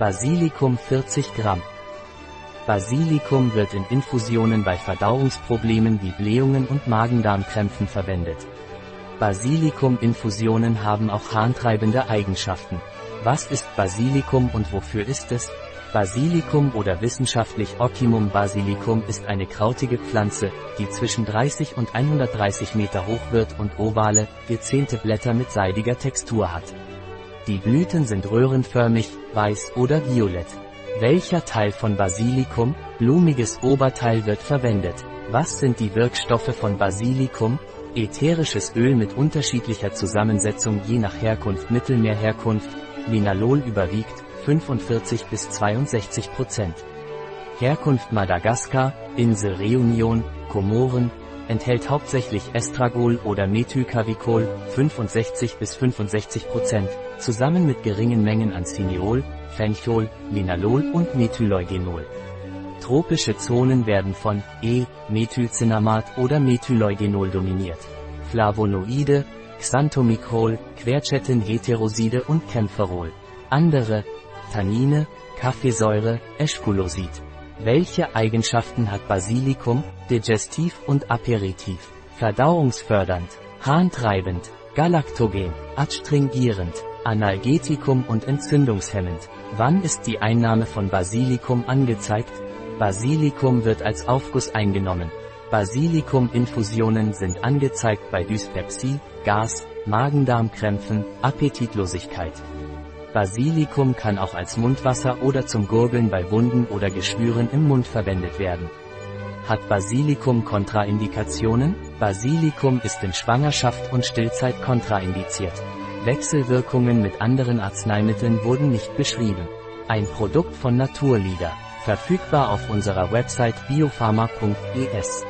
Basilikum 40 Gramm. Basilikum wird in Infusionen bei Verdauungsproblemen wie Blähungen und Magendarmkrämpfen verwendet. Basilikum-Infusionen haben auch harntreibende Eigenschaften. Was ist Basilikum und wofür ist es? Basilikum oder wissenschaftlich Ocimum basilicum ist eine krautige Pflanze, die zwischen 30 und 130 Meter hoch wird und ovale, gezähnte Blätter mit seidiger Textur hat. Die Blüten sind röhrenförmig, weiß oder violett. Welcher Teil von Basilikum, blumiges Oberteil wird verwendet? Was sind die Wirkstoffe von Basilikum? Ätherisches Öl mit unterschiedlicher Zusammensetzung je nach Herkunft Mittelmeerherkunft, Linalol überwiegt, 45 bis 62 Prozent. Herkunft Madagaskar, Insel Reunion, Komoren, enthält hauptsächlich Estragol oder Methylcavicol, 65 bis 65 Prozent, zusammen mit geringen Mengen an Cineol, Fenchol, Linalol und Methyleugenol. Tropische Zonen werden von E-Methylcinamat oder Methyleugenol dominiert. Flavonoide, Xanthomicrol, Quercetin heteroside und Kämpferol. Andere, Tannine, Kaffeesäure, Eschkulosid. Welche Eigenschaften hat Basilikum, digestiv und aperitiv? Verdauungsfördernd, harntreibend, galaktogen, adstringierend, analgetikum und entzündungshemmend. Wann ist die Einnahme von Basilikum angezeigt? Basilikum wird als Aufguss eingenommen. Basilikum-Infusionen sind angezeigt bei Dyspepsie, Gas, Magendarmkrämpfen, Appetitlosigkeit. Basilikum kann auch als Mundwasser oder zum Gurgeln bei Wunden oder Geschwüren im Mund verwendet werden. Hat Basilikum Kontraindikationen? Basilikum ist in Schwangerschaft und Stillzeit kontraindiziert. Wechselwirkungen mit anderen Arzneimitteln wurden nicht beschrieben. Ein Produkt von Naturlieder. Verfügbar auf unserer Website biopharma.es.